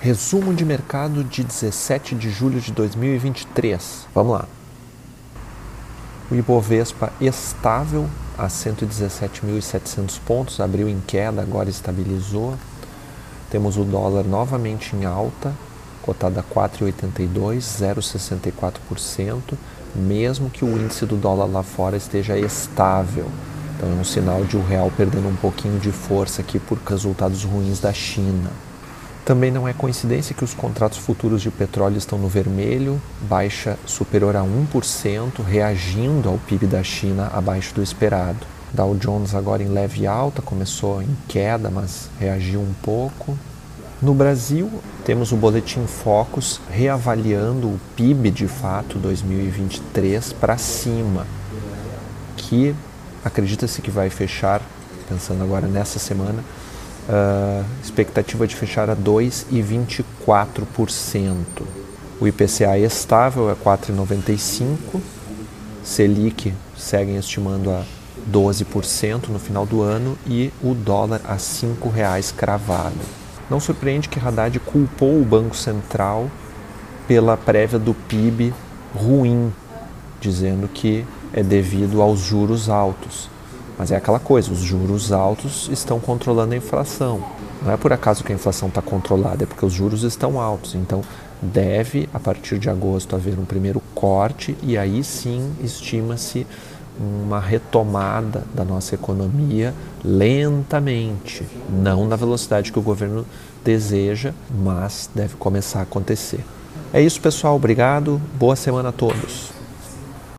Resumo de mercado de 17 de julho de 2023. Vamos lá. O Ibovespa estável a 117.700 pontos, abriu em queda, agora estabilizou. Temos o dólar novamente em alta, cotada a 4,82, 0,64%, mesmo que o índice do dólar lá fora esteja estável. Então é um sinal de o real perdendo um pouquinho de força aqui por resultados ruins da China. Também não é coincidência que os contratos futuros de petróleo estão no vermelho, baixa superior a 1%, reagindo ao PIB da China abaixo do esperado. Dow Jones agora em leve alta, começou em queda, mas reagiu um pouco. No Brasil, temos o Boletim Focus reavaliando o PIB de fato 2023 para cima, que acredita-se que vai fechar, pensando agora nessa semana, uh, expectativa de fechar a 2,24%. O IPCA é estável é 4,95%, Selic seguem estimando a 12% no final do ano e o dólar a R$ 5,00 cravado. Não surpreende que Haddad culpou o Banco Central pela prévia do PIB ruim, dizendo que é devido aos juros altos. Mas é aquela coisa, os juros altos estão controlando a inflação. Não é por acaso que a inflação está controlada, é porque os juros estão altos. Então deve, a partir de agosto, haver um primeiro corte e aí sim estima-se uma retomada da nossa economia lentamente, não na velocidade que o governo deseja, mas deve começar a acontecer. É isso, pessoal. Obrigado. Boa semana a todos.